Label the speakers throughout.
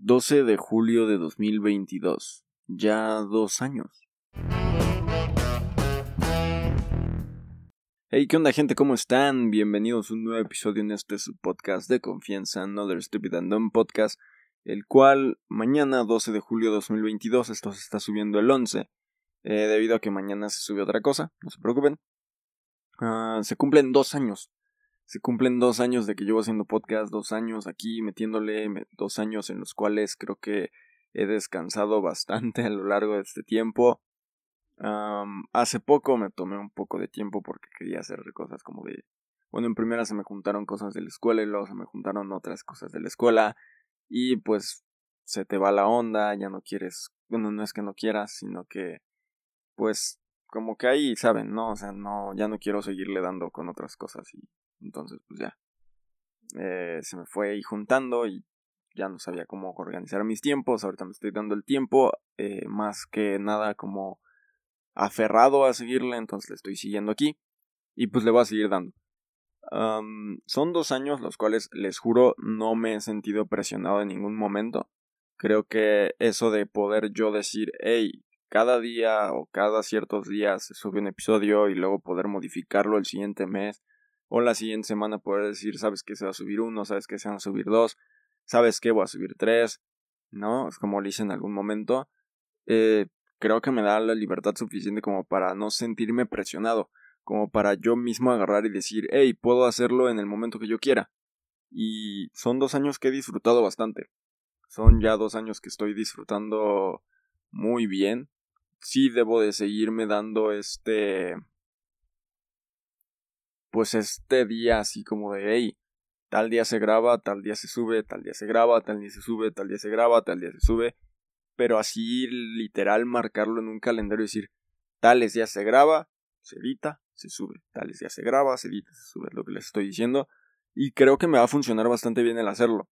Speaker 1: 12 de julio de 2022. Ya dos años. Hey, ¿qué onda gente? ¿Cómo están? Bienvenidos a un nuevo episodio en este su podcast de confianza, Another Stupid and Dumb Podcast, el cual mañana 12 de julio de 2022, esto se está subiendo el 11, eh, debido a que mañana se sube otra cosa, no se preocupen. Ah, se cumplen dos años se cumplen dos años de que llevo haciendo podcast, dos años aquí metiéndole, dos años en los cuales creo que he descansado bastante a lo largo de este tiempo. hace poco me tomé un poco de tiempo porque quería hacer cosas como de... Bueno, en primera se me juntaron cosas de la escuela y luego se me juntaron otras cosas de la escuela y pues se te va la onda, ya no quieres, bueno, no es que no quieras, sino que pues como que ahí, saben, ¿no? O sea, no, ya no quiero seguirle dando con otras cosas y entonces, pues ya. Eh, se me fue ahí juntando y ya no sabía cómo organizar mis tiempos. Ahorita me estoy dando el tiempo, eh, más que nada como aferrado a seguirle, entonces le estoy siguiendo aquí y pues le voy a seguir dando. son dos años los cuales les juro no me he sentido presionado en ningún momento. Creo que eso de poder yo decir, hey, cada día o cada ciertos días se sube un episodio y luego poder modificarlo el siguiente mes o la siguiente semana poder decir, sabes que se va a subir uno, sabes que se van a subir dos, sabes que voy a subir tres, ¿no? Es como lo hice en algún momento. Eh, creo que me da la libertad suficiente como para no sentirme presionado, como para yo mismo agarrar y decir, hey, puedo hacerlo en el momento que yo quiera. Y son dos años que he disfrutado bastante. Son ya dos años que estoy disfrutando muy bien. Sí debo de seguirme dando este pues este día así como de, hey, tal día se graba, tal día se sube, tal día se graba, tal día se sube, tal día se graba, tal día se sube, pero así literal marcarlo en un calendario y decir, tales días se graba, se edita, se sube, tales días se graba, se edita, se sube, es lo que les estoy diciendo, y creo que me va a funcionar bastante bien el hacerlo.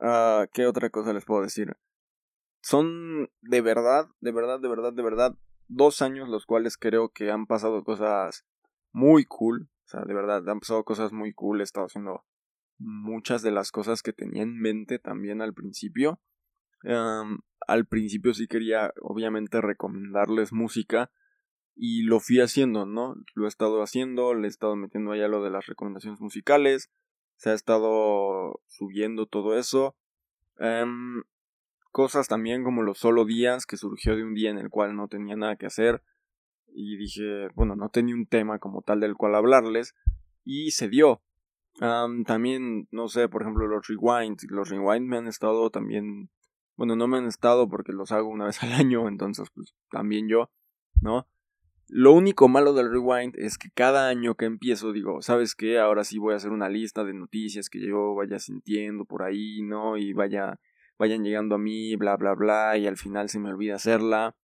Speaker 1: Ah, ¿Qué otra cosa les puedo decir? Son de verdad, de verdad, de verdad, de verdad, dos años los cuales creo que han pasado cosas muy cool, sea, de verdad, han pasado cosas muy cool. He estado haciendo muchas de las cosas que tenía en mente también al principio. al principio sí quería, obviamente, recomendarles música. Y lo fui haciendo, ¿no? Lo he estado haciendo, le he estado metiendo allá lo de las recomendaciones musicales. Se ha estado subiendo todo eso. Em, cosas también como los solo días, que surgió de un día en el cual no tenía nada que hacer y dije, bueno, no tenía un tema como tal del cual hablarles y se dio. también, no sé, por ejemplo, los rewind, los rewind me han estado también, bueno, no me han estado porque los hago una vez al año, entonces pues también yo, ¿no? Lo único malo del rewind es que cada año que empiezo digo, ¿sabes qué? Ahora sí voy a hacer una lista de noticias que yo vaya sintiendo por ahí, ¿no? Y vaya, vayan llegando a mí, bla, bla, bla, y al final se me olvida hacerla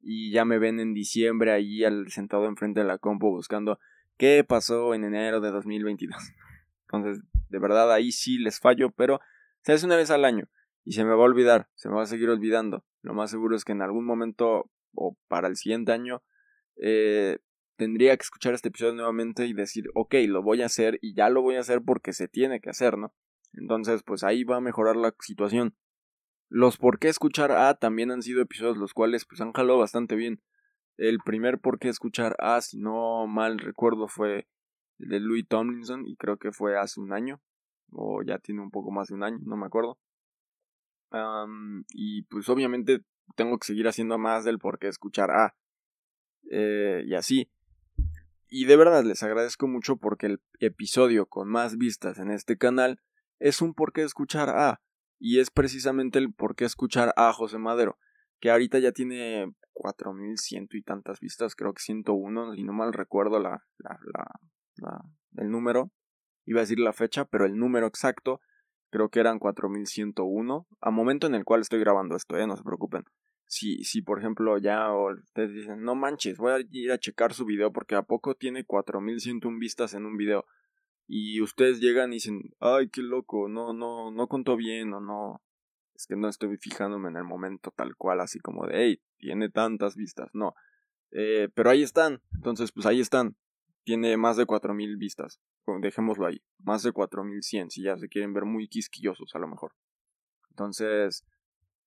Speaker 1: y ya me ven en diciembre ahí al, sentado enfrente de la compu buscando qué pasó en enero de 2022. Entonces, de verdad ahí sí les fallo, pero se hace una vez al año y se me va a olvidar, se me va a seguir olvidando. Lo más seguro es que en algún momento o para el siguiente año eh, tendría que escuchar este episodio nuevamente y decir, ok, lo voy a hacer y ya lo voy a hacer porque se tiene que hacer, ¿no? Entonces, pues ahí va a mejorar la situación. Los por qué escuchar A también han sido episodios los cuales pues han jalado bastante bien. El primer por qué escuchar A, si no mal recuerdo, fue el de Louis Tomlinson y creo que fue hace un año o ya tiene un poco más de un año, no me acuerdo. y pues obviamente tengo que seguir haciendo más del por qué escuchar A. Eh, y así. Y de verdad les agradezco mucho porque el episodio con más vistas en este canal es un por qué escuchar A. Y es precisamente el por qué escuchar a José Madero, que ahorita ya tiene cuatro mil ciento y tantas vistas, creo que 101, si no mal recuerdo la, la, la, el número, iba a decir la fecha, pero el número exacto creo que eran 4101, a momento en el cual estoy grabando esto, eh, no se preocupen. Si, si por ejemplo ya ustedes dicen, no manches, voy a ir a checar su video porque a poco tiene 4101 vistas en un video y ustedes llegan y dicen, ay, qué loco, no, no, no contó bien o no, es que no estoy fijándome en el momento tal cual, así como de, hey, tiene tantas vistas, no. Eh, pero ahí están, entonces pues ahí están, tiene más de 4000 vistas, dejémoslo ahí, más de 4100 si ya se quieren ver muy quisquillosos a lo mejor. Entonces,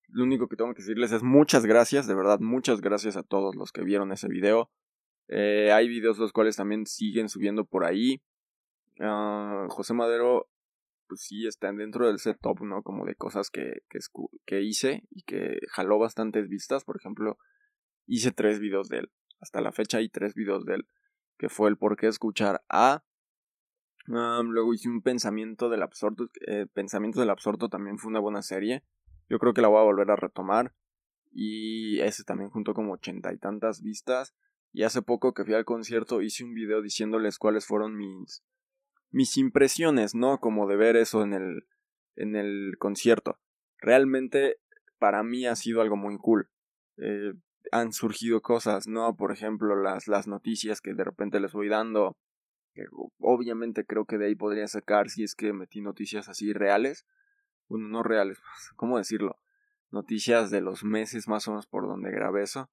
Speaker 1: lo único que tengo que decirles es muchas gracias, de verdad, muchas gracias a todos los que vieron ese video. Eh, hay videos los cuales también siguen subiendo por ahí. Ah, José Madero, pues sí, están dentro del setup, ¿no? Como de cosas que, que, que hice y que jaló bastantes vistas. Por ejemplo, hice tres videos de él. Hasta la fecha hay tres videos de él. Que fue el por qué escuchar a. luego hice un pensamiento del absorto. Eh, pensamientos del absorto también fue una buena serie. Yo creo que la voy a volver a retomar. Y ese también junto como ochenta y tantas vistas. Y hace poco que fui al concierto hice un video diciéndoles cuáles fueron mis mis impresiones, ¿no? Como de ver eso en el en el concierto. Realmente para mí ha sido algo muy cool. Eh, han surgido cosas, ¿no? Por ejemplo, las, las noticias que de repente les voy dando. Que obviamente creo que de ahí podría sacar si es que metí noticias así reales. Bueno, no reales, ¿cómo decirlo? Noticias de los meses más o menos por donde grabé eso.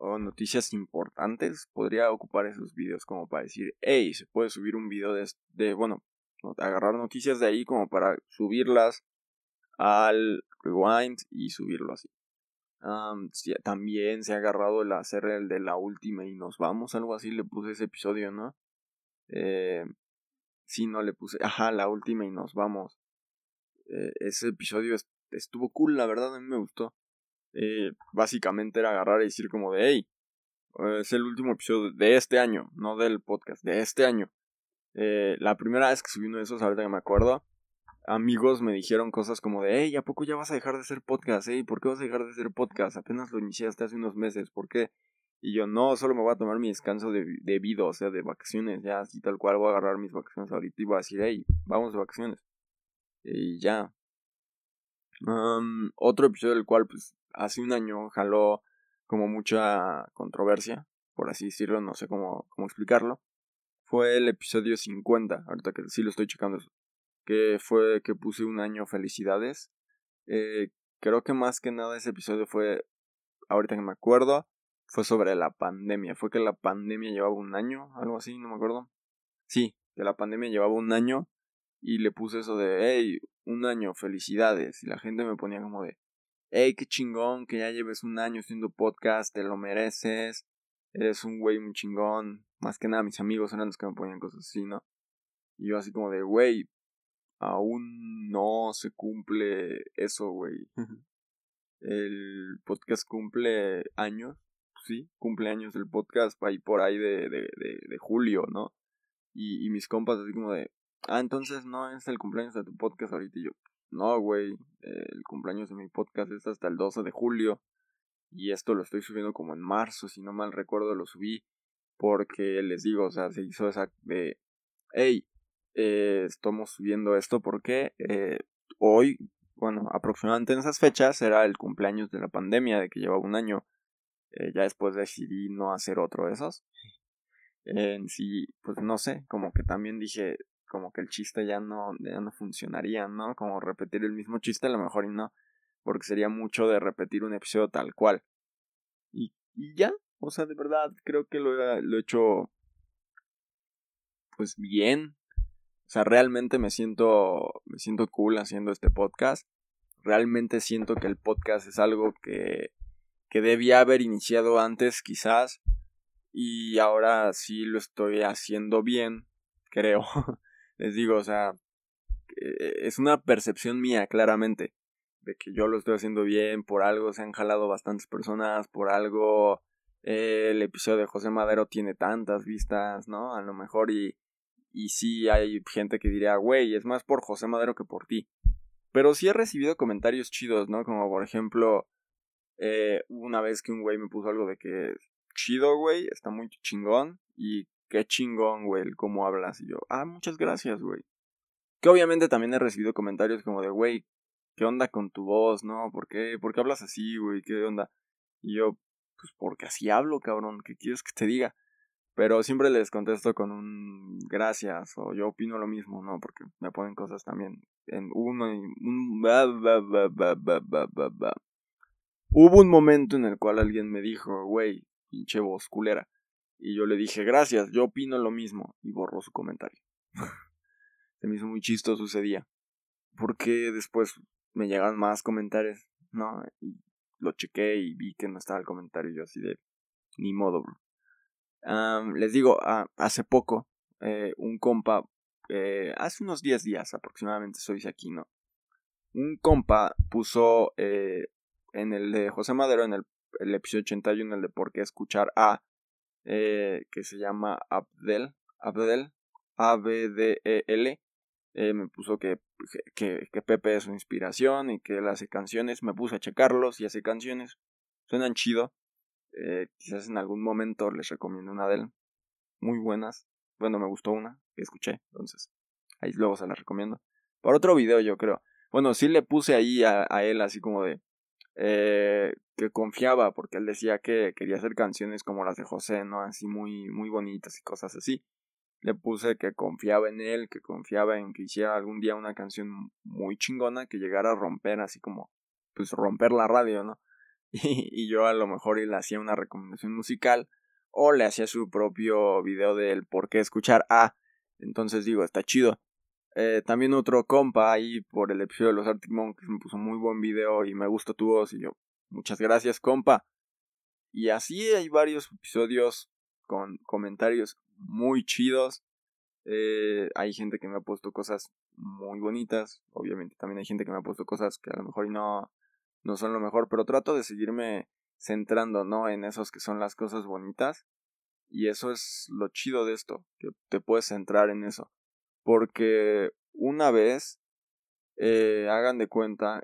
Speaker 1: O noticias importantes. Podría ocupar esos videos como para decir, hey, se puede subir un video de, bueno, agarrar noticias de ahí como para subirlas al rewind y subirlo así también se ha agarrado el hacer el de la última y nos vamos, algo así le puse ese episodio, ¿no? Eh, sí, no le puse, ajá, la última y nos vamos. Eh, ese episodio estuvo cool, la verdad, a mí me gustó. Eh, básicamente era agarrar y decir como de, hey, es el último episodio de este año, no del podcast, de este año. Eh, la primera vez que subí uno de esos, ahorita que me acuerdo, amigos me dijeron cosas como de, hey, ¿a poco ya vas a dejar de hacer podcast? Hey, ¿por qué vas a dejar de hacer podcast? Apenas lo iniciaste hace unos meses, ¿por qué? Y yo, no, solo me voy a tomar mi descanso de, debido, o sea, de vacaciones, ya así tal cual voy a agarrar mis vacaciones ahorita y voy a decir, hey, vamos de vacaciones. Y ya. Otro episodio del cual, pues, hace un año jaló como mucha controversia, por así decirlo, no sé cómo, cómo explicarlo. Fue el episodio 50, ahorita que sí lo estoy checando que fue que puse un año felicidades. Eh, creo que más que nada ese episodio fue, ahorita que me acuerdo, fue sobre la pandemia. Fue que la pandemia llevaba un año, algo así, no me acuerdo. Sí, que la pandemia llevaba un año y le puse eso de, hey, un año, felicidades. Y la gente me ponía como de, hey, qué chingón que ya lleves un año haciendo podcast, te lo mereces, eres un güey muy chingón. Más que nada mis amigos eran los que me ponían cosas así, ¿no? Y yo así como de, güey, aún no se cumple eso, güey. el podcast cumple años, sí, cumple años el podcast ahí por ahí de, de, de, julio, ¿no? Y, y, mis compas así como de, ah, entonces no es el cumpleaños de tu podcast ahorita. Y yo, no, güey, el cumpleaños de mi podcast es hasta el 12 de julio. Y esto lo estoy subiendo como en marzo, si no mal recuerdo, lo subí porque les digo, o sea, se hizo esa de, hey, eh, estamos subiendo esto porque eh, hoy, bueno, aproximadamente en esas fechas era el cumpleaños de la pandemia, de que llevaba un año. Eh, ya después decidí no hacer otro de esos. En sí, pues no sé, como que también dije, como que el chiste ya no, ya no funcionaría, ¿no? Como repetir el mismo chiste, a lo mejor y no, porque sería mucho de repetir un episodio tal cual. Y, y ya, o sea, de verdad, creo que lo, lo he hecho pues bien, o sea, realmente me siento, me siento cool haciendo este podcast. Realmente siento que el podcast es algo que, que debía haber iniciado antes, quizás. Y ahora sí lo estoy haciendo bien, creo. Les digo, o sea, es una percepción mía, claramente, de que yo lo estoy haciendo bien, por algo se han jalado bastantes personas, por algo eh, el episodio de José Madero tiene tantas vistas, ¿no? A lo mejor y y sí hay gente que diría, güey, es más por José Madero que por ti. Pero sí he recibido comentarios chidos, ¿no? Como por ejemplo, eh, una vez que un güey me puso algo de que chido, güey, está muy chingón. Y qué chingón, güey, cómo hablas. Y yo, ah, muchas gracias, güey. Que obviamente también he recibido comentarios como de, güey, ¿qué onda con tu voz, no? ¿Por qué, ¿Por qué hablas así, güey? ¿Qué onda? Y yo, pues porque así hablo, cabrón, ¿qué quieres que te diga? Pero siempre les contesto con un gracias o yo opino lo mismo, ¿no? Porque me ponen cosas también en uno y un... Hubo un momento en el cual alguien me dijo, güey, pinche voz culera. Y yo le dije, gracias, yo opino lo mismo. Y borró su comentario. Se me hizo muy chistoso ese día. Porque después me llegan más comentarios, ¿no? Y lo chequé y vi que no estaba el comentario. Yo así de, ni modo, bro. les digo, hace poco, eh, un compa, eh, hace unos 10 días aproximadamente, soy aquí, ¿no? Un compa puso eh, en el de José Madero, en el, el episodio 81, el de por qué escuchar a, que se llama Abdel, Abdel, A-B-D-E-L, me puso que, que, que, Pepe es su inspiración y que él hace canciones. Me puse a checarlos y hace canciones. Suenan chido. Eh, quizás en algún momento les recomiendo una de él. Muy buenas. Bueno, me gustó una que escuché. Entonces, ahí luego se la recomiendo. Por otro video, yo creo. Bueno, sí le puse ahí a, a él así como de. Eh, que confiaba, porque él decía que quería hacer canciones como las de José, ¿no? Así muy, muy bonitas y cosas así le puse que confiaba en él, que confiaba en que hiciera algún día una canción muy chingona que llegara a romper así como pues romper la radio, ¿no? Y, yo a lo mejor le hacía una recomendación musical o le hacía su propio video del por qué escuchar a. Entonces digo, está chido. Eh, también otro compa ahí por el episodio de los Arctic Monkeys me puso muy buen video y me gustó tu voz y yo, muchas gracias compa. Y así hay varios episodios con comentarios muy chidos. Eh, hay gente que me ha puesto cosas muy bonitas. Obviamente también hay gente que me ha puesto cosas que a lo mejor no, no son lo mejor. Pero trato de seguirme centrando, ¿no? En esos que son las cosas bonitas. Y eso es lo chido de esto, que te puedes centrar en eso. Porque una vez, eh, hagan de cuenta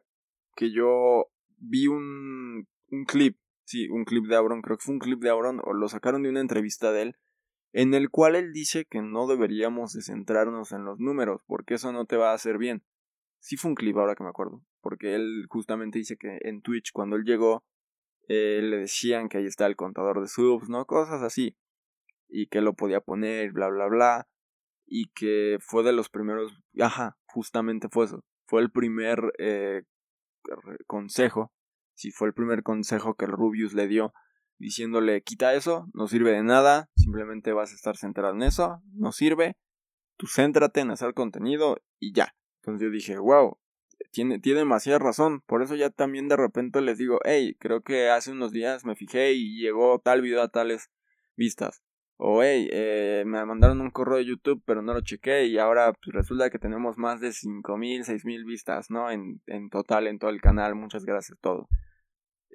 Speaker 1: que yo vi un, un clip, sí, un clip de Auron, creo que fue un clip de Auron, o lo sacaron de una entrevista de él, en el cual él dice que no deberíamos de centrarnos en los números, porque eso no te va a hacer bien. Sí fue un clip ahora que me acuerdo, porque él justamente dice que en Twitch cuando él llegó eh, le decían que ahí está el contador de subs, ¿no? Cosas así. Y que lo podía poner, bla, bla, bla. Y que fue de los primeros... Ajá, justamente fue eso. Fue el primer eh, consejo. Sí, fue el primer consejo que el Rubius le dio diciéndole quita eso, no sirve de nada, simplemente vas a estar centrado en eso, no sirve, tú céntrate en hacer contenido y ya. Entonces yo dije, wow, tiene, tiene demasiada razón, por eso ya también de repente les digo, hey, creo que hace unos días me fijé y llegó tal video a tales vistas. O hey, eh, me mandaron un correo de YouTube pero no lo chequé y ahora pues, resulta que tenemos más de 5000, 6000 vistas, ¿no? En, en total en todo el canal, muchas gracias todo.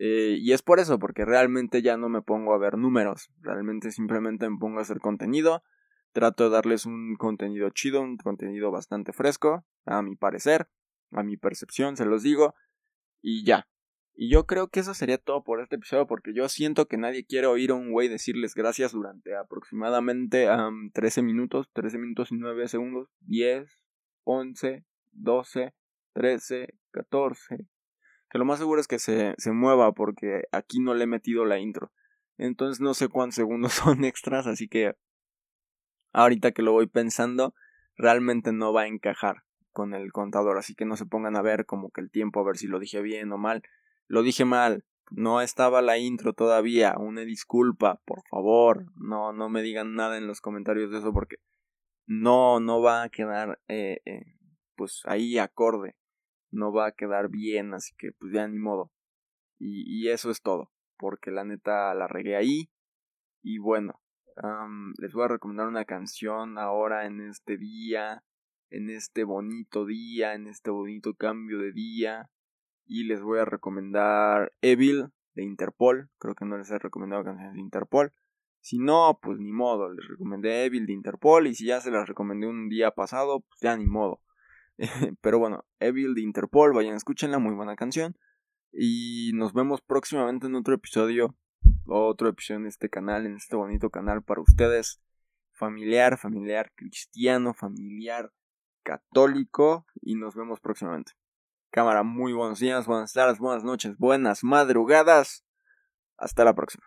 Speaker 1: Eh, y es por eso, porque realmente ya no me pongo a ver números, realmente simplemente me pongo a hacer contenido, trato de darles un contenido chido, un contenido bastante fresco, a mi parecer, a mi percepción, se los digo, y ya. Y yo creo que eso sería todo por este episodio, porque yo siento que nadie quiere oír a un güey decirles gracias durante aproximadamente 13 minutos, 13 minutos y 9 segundos, 10, 11, 12, 13, 14, que lo más seguro es que se, se mueva porque aquí no le he metido la intro. Entonces no sé cuántos segundos son extras, así que ahorita que lo voy pensando, realmente no va a encajar con el contador, así que no se pongan a ver como que el tiempo a ver si lo dije bien o mal. Lo dije mal, no estaba la intro todavía, una disculpa, por favor, no no me digan nada en los comentarios de eso porque no no va a quedar eh, eh, pues ahí acorde no va a quedar bien, así que pues ya ni modo. Y, eso es todo, porque la neta la regué ahí. Y bueno, les voy a recomendar una canción ahora en este día, en este bonito día, en este bonito cambio de día. Y les voy a recomendar Evil de Interpol. Creo que no les he recomendado canciones de Interpol. Si no, pues ni modo, les recomendé Evil de Interpol. Y si ya se las recomendé un día pasado, pues ya ni modo. Pero bueno, Evil de Interpol, vayan, escúchenla, muy buena canción. Y nos vemos próximamente en otro episodio, otro episodio en este canal, en este bonito canal para ustedes. Familiar, familiar cristiano, familiar católico. Y nos vemos próximamente. Cámara, muy buenos días, buenas tardes, buenas noches, buenas madrugadas. Hasta la próxima.